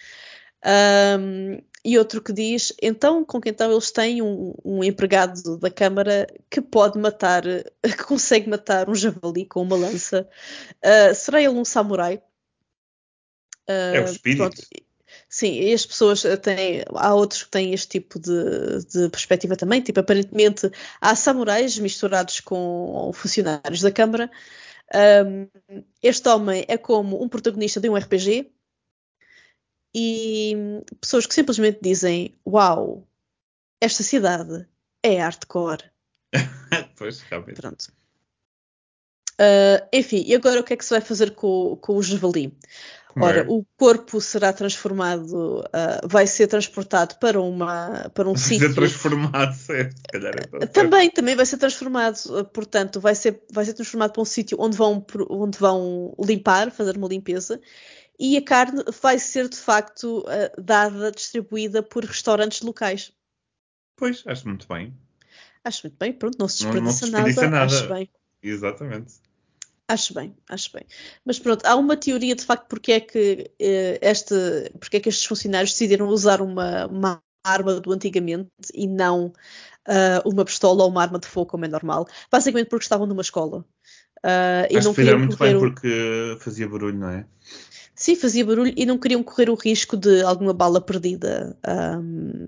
Um, e outro que diz, então, com que então eles têm um, um, empregado da Câmara que pode matar, que consegue matar um javali com uma lança. Uh, será ele um samurai? Uh, é o espírito. Pronto, sim, e as pessoas têm, há outros que têm este tipo de, de, perspectiva também, tipo, aparentemente há samurais misturados com funcionários da Câmara. Um, este homem é como um protagonista de um RPG, e pessoas que simplesmente dizem: Uau, esta cidade é hardcore. pois, realmente. Pronto. Uh, enfim, e agora o que é que se vai fazer com, com o javali? Ora, o corpo será transformado, uh, vai ser transportado para, uma, para um sítio. Vai ser transformado, certo? calhar é também, também vai ser transformado, portanto, vai ser, vai ser transformado para um sítio onde vão, onde vão limpar, fazer uma limpeza, e a carne vai ser de facto uh, dada, distribuída por restaurantes locais. Pois, acho muito bem. Acho muito bem, pronto, não se desperdiça, não, não se desperdiça nada, nada, acho bem. Exatamente. Acho bem, acho bem. Mas pronto, há uma teoria de facto porque é que, uh, este, porque é que estes funcionários decidiram usar uma, uma arma do antigamente e não uh, uma pistola ou uma arma de fogo como é normal. Basicamente porque estavam numa escola. Uh, e não que fizeram muito bem o... porque fazia barulho, não é? Sim, fazia barulho e não queriam correr o risco de alguma bala perdida um,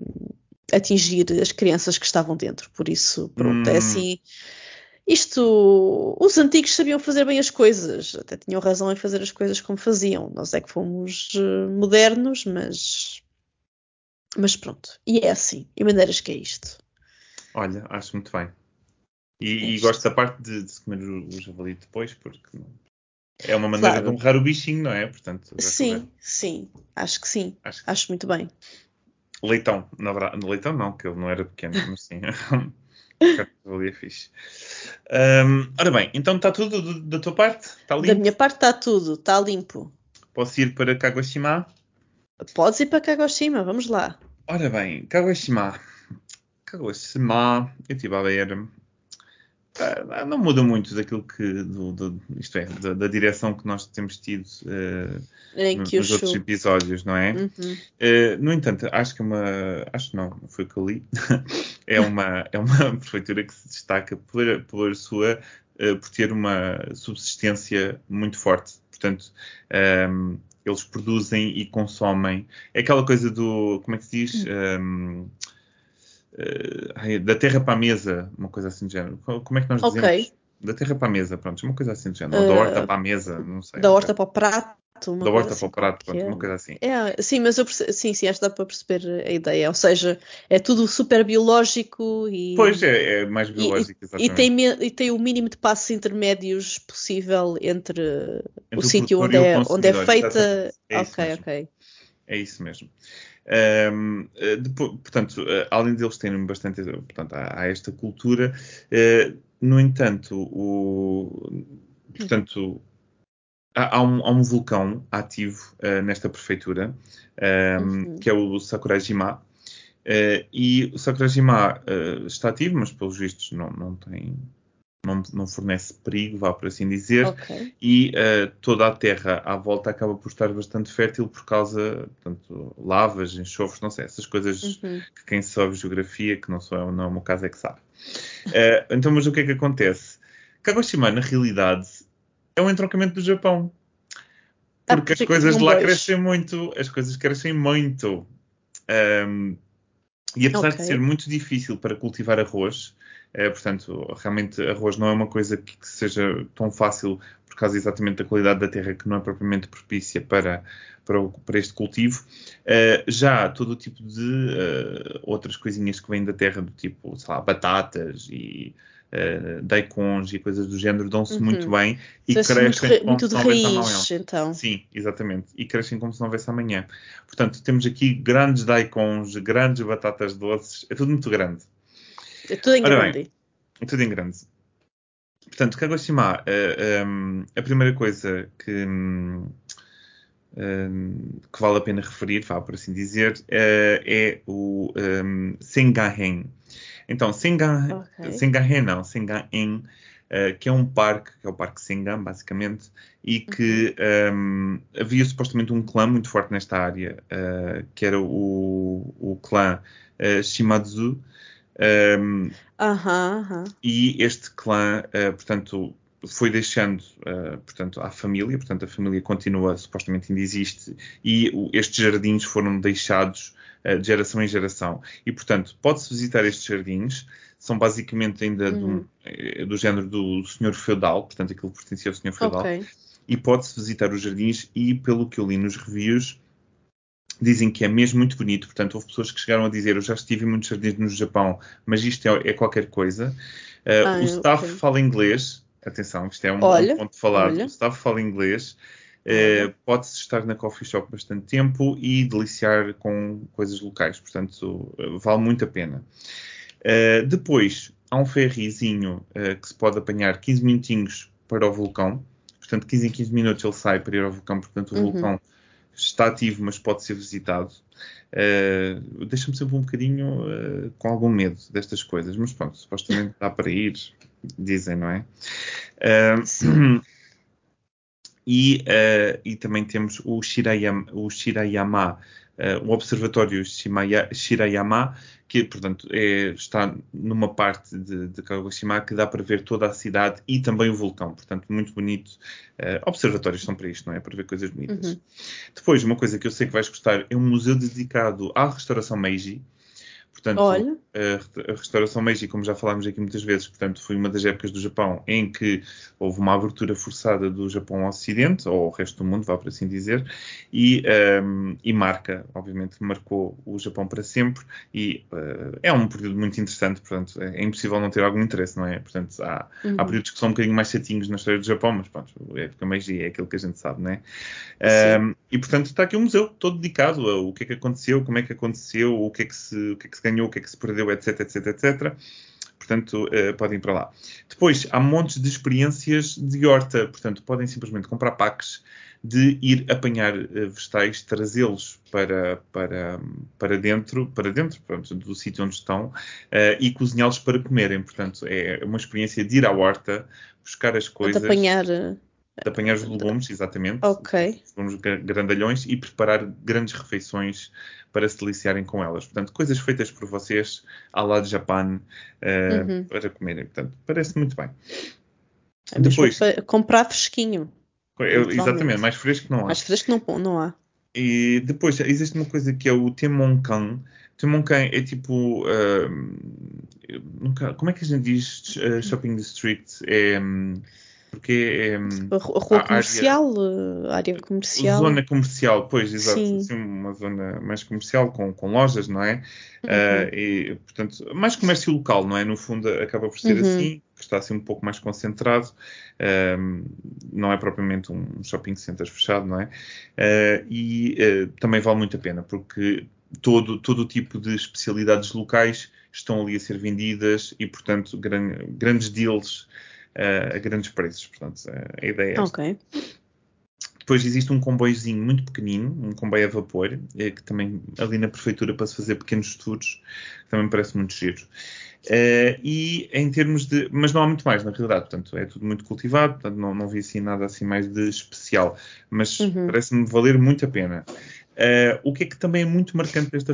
atingir as crianças que estavam dentro. Por isso, pronto, é hum. é assim. Isto, os antigos sabiam fazer bem as coisas, até tinham razão em fazer as coisas como faziam. Nós é que fomos uh, modernos, mas, mas pronto. E é assim, e maneiras que é isto. Olha, acho muito bem. E, é e gosto da parte de, de comer o, o javali depois, porque é uma maneira claro. de honrar o bichinho, não é? Portanto, sim, sim, acho que sim. Acho, que acho muito bem. Leitão, na verdade, leitão não, que ele não era pequeno, mas sim. É fixe. Um, ora bem, então está tudo da tua parte? Está limpo? Da minha parte está tudo, está limpo. Posso ir para Kagoshima? Podes ir para Kagoshima, vamos lá. Ora bem, Kagoshima. Kagoshima, eu estive a ver não muda muito daquilo que, do, do, isto é, da, da, direção que nós temos tido uh, no, nos outros episódios, não é? Uhum. Uh, no entanto, acho que é uma, acho não, foi o que eu li, é uma, é uma prefeitura que se destaca por, por sua, uh, por ter uma subsistência muito forte. Portanto, um, eles produzem e consomem. É aquela coisa do, como é que se diz? Um, uh, da terra para a mesa, uma coisa assim de género. Como é que nós dizemos? Okay. Da terra para a mesa, pronto, uma coisa assim de género. Ou da horta uh, para a mesa, não sei. Da horta para o prato. da horta assim, para o prato, pronto, uma coisa assim. É, sim, mas eu perce... sim, sim, acho que dá para perceber a ideia. Ou seja, é tudo super biológico e. Pois é, é mais biológico, e, exatamente. E tem, e tem o mínimo de passos intermédios possível entre, entre o, o sítio onde, é, onde é feita. É ok, ok. É isso mesmo. Um, eh, depois, portanto, eh, além deles terem bastante, portanto, há, há esta cultura, uh, no entanto, o, portanto, há, há, um, há um, vulcão ativo uh, nesta prefeitura, um, uhum. que é o Sakurajima, uh, e o Sakurajima está ativo, mas pelos vistos não, não tem não, não fornece perigo, vá por assim dizer, okay. e uh, toda a terra à volta acaba por estar bastante fértil por causa, portanto, lavas, enxofres, não sei, essas coisas uhum. que quem sabe geografia, que não sou não é o meu caso, é que sabe. Uh, então, mas o que é que acontece? Kagoshima, na realidade, é um entroncamento do Japão. Porque ah, as coisas de lá crescem muito, as coisas crescem muito. Um, e apesar okay. de ser muito difícil para cultivar arroz, é, portanto, realmente arroz não é uma coisa que, que, seja tão fácil por causa exatamente da qualidade da terra que não é propriamente propícia para, para, o, para este cultivo. Uh, já todo o tipo de uh, outras coisinhas que vêm da terra, do tipo, sei lá, batatas e uh, daikons e coisas do género, dão-se uhum. muito bem e crescem muito, muito de raiz, então. Sim, exatamente. E crescem como se não houvesse amanhã. Portanto, temos aqui grandes daikons, grandes batatas doces, é tudo muito grande. É tudo em Ora grande. Bem, é tudo em grande. Portanto, Kagoshima, uh, eh, um, a primeira coisa que, um, ehm, que, vale a pena referir, vá por assim dizer, uh, é o um, Sengahen. Então, Sengahen, okay. Sengahen não, Sengahen, uh, que é um parque, que é o Parque Sengan, basicamente, e que uhum. havia supostamente um clã muito forte nesta área, uh, que era o, o clã Shimazu, um, uh E este clã, uh, portanto, foi deixando, uh, portanto, à família, portanto, a família continua, supostamente ainda existe, e o, estes jardins foram deixados uh, de geração em geração. E, portanto, pode-se visitar estes jardins, são basicamente ainda uhum. do, eh, do, género do senhor feudal, portanto, aquilo pertencia ao senhor feudal, okay. e pode-se visitar os jardins, e pelo que eu li nos reviews, dizem que é mesmo muito bonito. Portanto, houve pessoas que chegaram a dizer: Eu já estive em muitos jardins no Japão, mas isto é, é qualquer coisa. Uh, ah, o staff okay. fala inglês. Atenção, isto é um, olha, um ponto de falar. Olha. O staff fala inglês. Uh, Pode-se estar na coffee shop bastante tempo e deliciar com coisas locais. Portanto, vale muito a pena. Uh, depois, há um ferrizinho que se pode apanhar 15 minutinhos para o vulcão. Portanto, 15 em 15 minutos ele sai para ir ao vulcão. Portanto, o uhum. vulcão está ativo, mas pode ser visitado. Uh, Deixa-me sempre um bocadinho uh, com algum medo destas coisas, mas pronto, supostamente dá para ir, dizem, não é? Uh, E, e também temos o Shirayama, o, Shirayama, o Observatório Shimaya, Shirayama, que, portanto, é, está numa parte de, de, Kagoshima que dá para ver toda a cidade e também o vulcão. Portanto, muito bonito. Uh, observatórios são para isto, não é? Para ver coisas bonitas. Uhum. Depois, uma coisa que eu sei que vais gostar é um museu dedicado à restauração Meiji. Portanto, Olha. a, restauração Meiji, como já falámos aqui muitas vezes, portanto, foi uma das épocas do Japão em que houve uma abertura forçada do Japão ao Ocidente, ou ao resto do mundo, vá por assim dizer, e, um, e marca, obviamente, marcou o Japão para sempre, e uh, é um período muito interessante, portanto, é, é, impossível não ter algum interesse, não é? Portanto, há, uhum. há períodos que são um bocadinho mais chatinhos na história do Japão, mas pronto, a época Meiji é aquilo que a gente sabe, não é? Um, e, portanto, está aqui um museu todo dedicado ao que é que aconteceu, como é que aconteceu, o que é que se, o que é que se ganhou, o que é que se perdeu, etc, etc, etc. Portanto, uh, podem ir para lá. Depois, há montes de experiências de horta. Portanto, podem simplesmente comprar packs de ir apanhar uh, vegetais, trazê-los para, para, para dentro, para dentro portanto, do sítio onde estão uh, e cozinhá-los para comerem. Portanto, é uma experiência de ir à horta, buscar as coisas. De apanhar de apanhar os legumes, exatamente. Ok. Legumes grandalhões e preparar grandes refeições para se deliciarem com elas. Portanto, coisas feitas por vocês, à lá de Japão, uh, uhum. para comerem. Portanto, parece muito bem. É Depois, comprar fresquinho. Eu, exatamente, mais fresco não há. Mais fresco não, não há. E depois, existe uma coisa que é o Temonkan. Temonkan é tipo... Uh, nunca, como é que a gente diz uh, shopping district? É... Um, porque é. A rua comercial, área, área comercial. Zona comercial, pois, exato. Assim, uma zona mais comercial, com, com lojas, não é? Uhum. Uh, e, portanto, mais comércio local, não é? No fundo, acaba por ser uhum. assim, que está assim um pouco mais concentrado. Uh, não é propriamente um shopping center fechado, não é? Uh, e também vale muito a pena, porque todo, todo o tipo de especialidades locais estão ali a ser vendidas e, portanto, gran, grandes deals uh, a grandes preços. Portanto, a ideia é esta. Ok. Depois existe um comboiozinho muito pequenino, um comboio a vapor, eh, que também ali na prefeitura para se fazer pequenos que também parece muito giro. Uh, e em termos de. Mas não há muito mais, na realidade. Portanto, é tudo muito cultivado, portanto, não, não vi assim nada assim mais de especial. Mas uhum. parece-me valer muito a pena. Uh, o que é que também é muito marcante desta,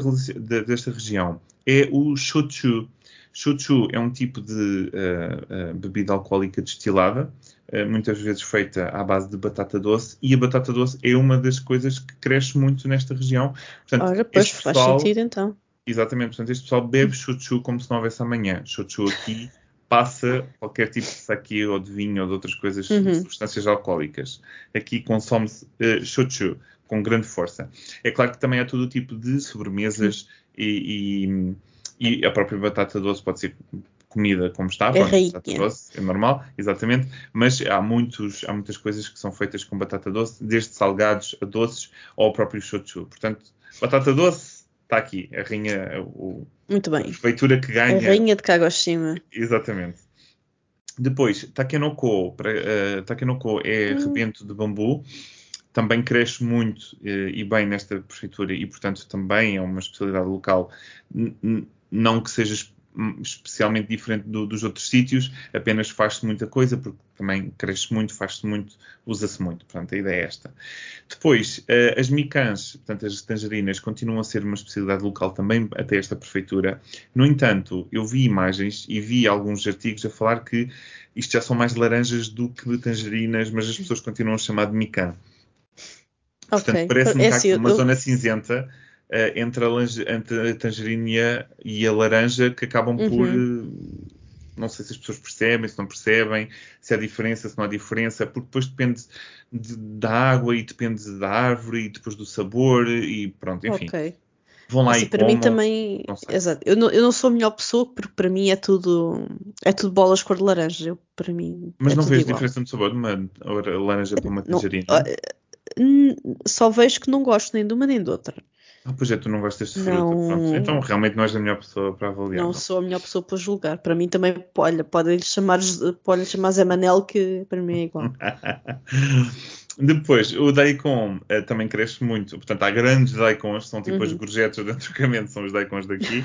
desta região é o shochu. Shochu é um tipo de uh, uh, bebida alcoólica destilada, uh, muitas vezes feita à base de batata doce, e a batata doce é uma das coisas que cresce muito nesta região. Portanto, Ora, pois faz sentido então. Exatamente, portanto, este pessoal bebe shochu como se não houvesse amanhã. Shochu aqui passa qualquer tipo de sake ou de vinho ou de outras coisas, uhum. substâncias alcoólicas. Aqui consome-se uh, shochu com grande força. É claro que também há todo o tipo de sobremesas uhum. e, e e a própria batata doce pode ser comida como estava, é batata doce, é normal, exatamente, mas há, muitos, há muitas coisas que são feitas com batata doce, desde salgados a doces ou o próprio shochu. Portanto, batata doce está aqui, a rainha, o, Muito bem. a feitura que ganha. A rainha de Kagoshima. Exatamente. Depois, takenoko, uh, takenoko é hum. rebento de bambu, também cresce muito uh, e bem nesta prefeitura e, portanto, também é uma especialidade local não que seja especialmente diferente do, dos outros sítios, apenas faz-se muita coisa, porque também cresce muito, faz-se muito, usa-se muito. Portanto, a ideia é esta. Depois, uh, as micãs, portanto, as tangerinas, continuam a ser uma especialidade local também até esta prefeitura. No entanto, eu vi imagens e vi alguns artigos a falar que isto já são mais laranjas do que de tangerinas, mas as pessoas continuam a chamar de micã. Portanto, okay. parece-me é que há assim, uma eu... zona cinzenta entre, a, entre, a, tangerina e a laranja que acabam uhum. por. Uh, não sei se as pessoas percebem, se não percebem, se há diferença, se não há diferença, porque depois depende de, da água e depende da árvore e depois do sabor e pronto, enfim. Ok. Vão lá assim, e para comam, mim também, exato. Eu não, eu não sou a melhor pessoa porque para mim é tudo é tudo bolas cor de laranja. Eu, para mim. Mas é não vês diferença no sabor de uma laranja para uma tangerina? só vejo que não gosto nem de uma nem de outra. Ah, pois é, tu não gostas de fruta. Não... Então realmente não és a melhor pessoa para avaliar. Não, não, sou a melhor pessoa para julgar. Para mim também, olha, podem lhe chamar, pode chamar Zé Manel, que para mim é igual. Depois, o daikon uh, também cresce muito. Portanto, há grandes daikons, são tipo uhum. as gorjetas de antigamente, são os daikons daqui.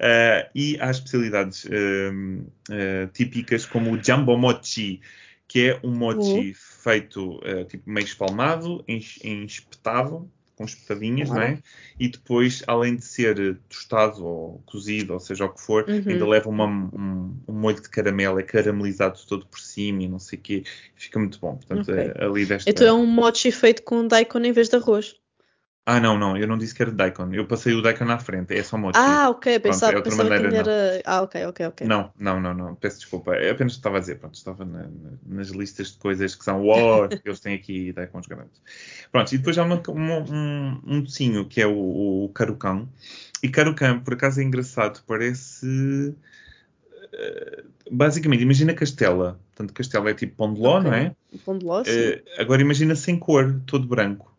Uh, e há especialidades uh, típicas como o jambomochi, que é um mochi feito uh, tipo meio espalmado, espetado, com espetadinhas, não é? E depois, além de ser tostado ou cozido, ou seja o que for, Uhum. ainda leva uma- um, um molho de caramelo, é caramelizado todo por cima e não sei o quê. Fica muito bom. Portanto, Ok. é ali desta... Então é um mochi feito com daikon em vez de arroz. Ah, não, não, eu não disse que era daikon. Eu passei o daikon à frente, é só mochi. Ah, ok, pensava, é outra pensava que maneira, ainda era. Ah, ok, ok, ok. Não, não, não, não, peço desculpa. Eu apenas estava a dizer, pronto, estava na- na- nas listas de coisas que são uau, que eles têm aqui daikons grandes. Pronto, e depois há uma- uma- um, um docinho que é o, o carucão. E carucão, por acaso é engraçado, parece. eh, Basicamente, imagina castela. Portanto, castela é tipo pão de ló, Ok. não é? Um pão de ló, sim. Eh, agora imagina sem cor, todo branco.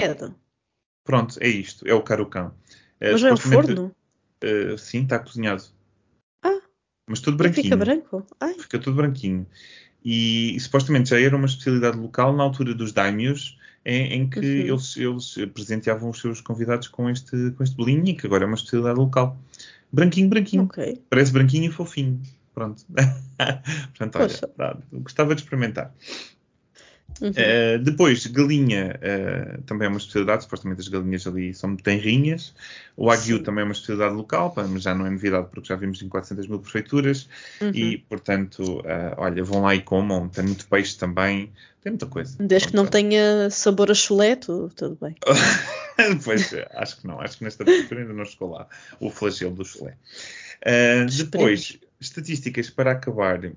Credo. Pronto, é isto, é o carucão. Eh, Mas não é um forno? eh, sim, está cozinhado. Ah. Mas tudo branquinho. fica branco? Ai, Fica tudo branquinho. E, e supostamente já era uma especialidade local na altura dos daimios, em, em que Uhum. eles, eles presenteavam os seus convidados com este, com este bolinho, que agora é uma especialidade local. Branquinho, branquinho. ok. Parece branquinho e fofinho. Pronto. Portanto, olha, dá- gostava de experimentar. Uhum. Uh, depois, galinha uh, também é uma especialidade, supostamente as galinhas ali são tenrinhas. O Wagyu também é uma especialidade local, mas já não é novidade porque já vimos em 400 mil prefeituras. Uhum. E, portanto, uh, olha, vão lá e comam. Tem muito peixe também, tem muita coisa. Desde que não tenha sabor a chulé, tudo, tudo bem. pois, acho que não. Acho que nesta prefeitura ainda não chegou lá o flagelo do chulé. Depois, estatísticas para acabar. Uh,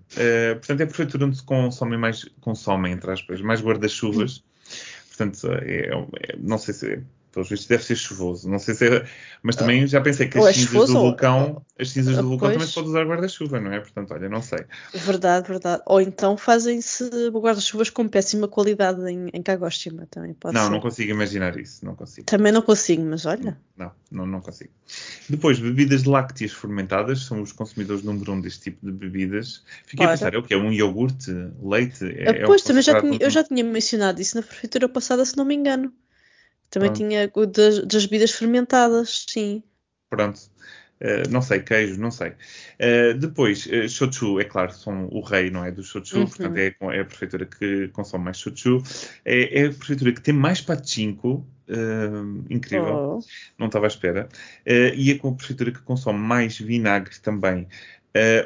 portanto, é a prefeitura onde se consomem mais, consomem, entre aspas, mais guarda-chuvas. Portanto, é, é- não sei se, pelos vistos, deve ser chuvoso. Não sei se é, mas também já pensei que Ou as é cinzas chuvoso do ou- vulcão, as cinzas do ou- vulcão também pois. se pode usar guarda-chuva, não é? Portanto, olha, não sei. Verdade, verdade. Ou então fazem-se guarda-chuvas com péssima qualidade em, em Kagoshima, também pode não, ser. não consigo imaginar isso. Não consigo. Também não consigo, mas olha. Não, não, não consigo. Depois, bebidas lácteas fermentadas, são os consumidores número um deste tipo de bebidas. Fiquei Ora. a pensar, é o que é? Um iogurte, leite? É, Ah, é pois, também já tinha, eu já tinha mencionado isso na prefeitura passada, se não me engano. Também Pronto. tinha das, das bebidas fermentadas, sim. Pronto. Eh, não sei, queijo, não sei. Eh, depois, eh, shochu, é claro, são o rei, não é? Do shochu, Uhum. portanto é, é a prefeitura que consome mais shochu. É, é a prefeitura que tem mais pachinko, eh, incrível, Oh. não estava à espera. E é com a prefeitura que consome mais vinagre também.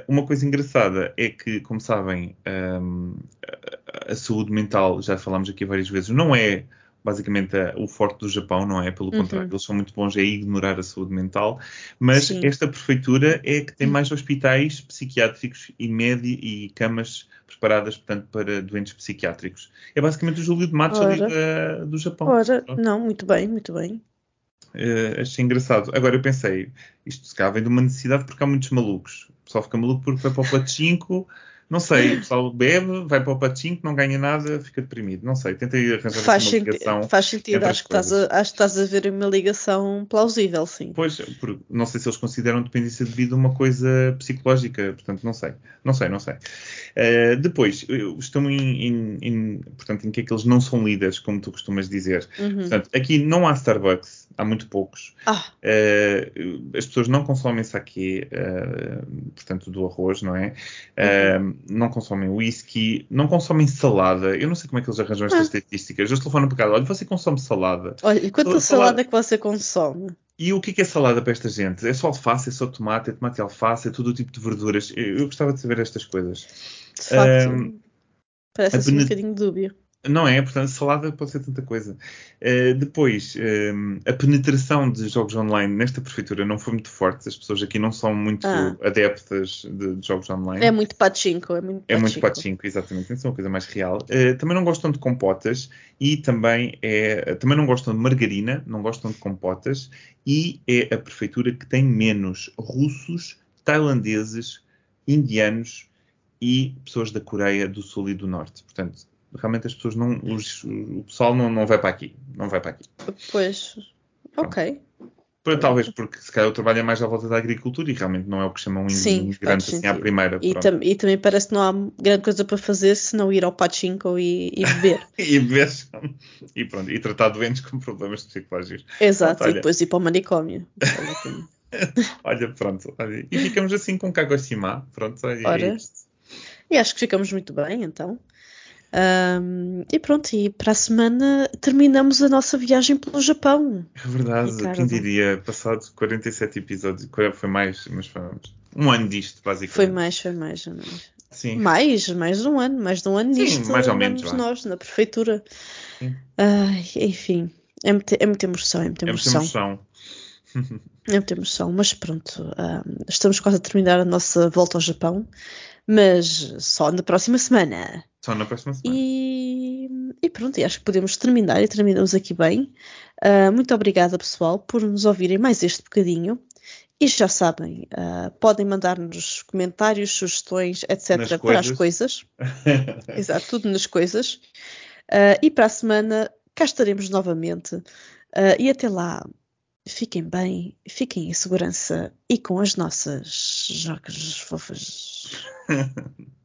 Uma coisa engraçada é que, como sabem, a, a saúde mental, já falámos aqui várias vezes, não é basicamente a- o forte do Japão, não é? Pelo Uhum. contrário, eles são muito bons a ignorar a saúde mental, mas Sim. esta prefeitura é que tem mais hospitais psiquiátricos e médi e camas preparadas, portanto, para doentes psiquiátricos. É basicamente o Júlio de Matos ali da- do Japão. Ora, não, muito bem, muito bem. Eh, achei engraçado. Agora eu pensei, isto se calhar vem de uma necessidade porque há muitos malucos. O pessoal fica maluco porque vai para o Pachinko, não sei, o pessoal bebe, vai para o Pachinko, não ganha nada, fica deprimido. Não sei, tentei arranjar Faz, uma ligação. faz sentido, acho que, estás a, acho que estás a ver uma ligação plausível, sim. Pois, não sei se eles consideram dependência devido a uma coisa psicológica, portanto, não sei, não sei, não sei. Eh, depois, estão em, em- em- portanto, em que é que eles não são líderes, como tu costumas dizer. Uhum. Portanto, aqui não há Starbucks, há muito poucos. Ah, Eh, as pessoas não consomem saquê, eh, portanto, do arroz, não é? Eh, não consomem whisky, não consomem salada. Eu não sei como é que eles arranjam estas Ah. estatísticas. Eles telefonam para casa, olha, você consome salada. olha, e quanta Salada- salada que você consome? E o que é, que é salada para esta gente? É só alface, é só tomate, é tomate e alface, é todo o tipo de verduras. Eu, eu gostava de saber estas coisas. De facto, Ahm, parece a assim um penet- bocadinho dúbio. Não é? Portanto, salada pode ser tanta coisa. Eh, depois, ehm, a penetração de jogos online nesta prefeitura não foi muito forte. As pessoas aqui não são muito Ah. adeptas de, de jogos online. É muito pachinko, é muito É muito pachinko. pachinko, exatamente. Isso é uma coisa mais real. Eh, também não gostam de compotas e também, é, também não gostam de margarina, não gostam de compotas e é a prefeitura que tem menos russos, tailandeses, indianos e pessoas da Coreia do Sul e do Norte. Portanto, realmente as pessoas não, os- o pessoal não, não vai para aqui, não vai para aqui. Pois, ok. Por- Talvez porque se calhar eu trabalho mais à volta da agricultura e realmente não é o que chamam Sim, imigrante faz assim à primeira. E, pronto. tam- e também parece que não há grande coisa para fazer se não ir ao pachinko e, e beber. E vês, e pronto, e tratar doentes com problemas psicológicos. Exato, Pronto, e depois ir para o manicômio. Olha, pronto, olha, e ficamos assim com Kagoshima, pronto, olha, é Ora. isto. E acho que ficamos muito bem, então. Um, e pronto, e para a semana terminamos a nossa viagem pelo Japão. É verdade, Ricardo. quem diria, passado 47 episódios, foi mais, mas foi um ano disto, basicamente. Foi mais, foi mais, foi mais. Sim. Mais, mais de um ano, mais de um ano Sim, nisto. mais ou menos. nós, na prefeitura. Ai, enfim, é muita, é muita emoção, é muita emoção. É muita emoção. é muita emoção, mas pronto, um, estamos quase a terminar a nossa volta ao Japão, mas só na próxima semana. Só na próxima semana. E, e pronto, acho que podemos terminar e terminamos aqui bem. Uh, muito obrigada, pessoal, por nos ouvirem mais este bocadinho. E já sabem, uh, podem mandar-nos comentários, sugestões, etc. Para as coisas. Exato, tudo nas coisas. Uh, e para a semana cá estaremos novamente. Uh, e até lá, fiquem bem, fiquem em segurança e com as nossas jogos fofas.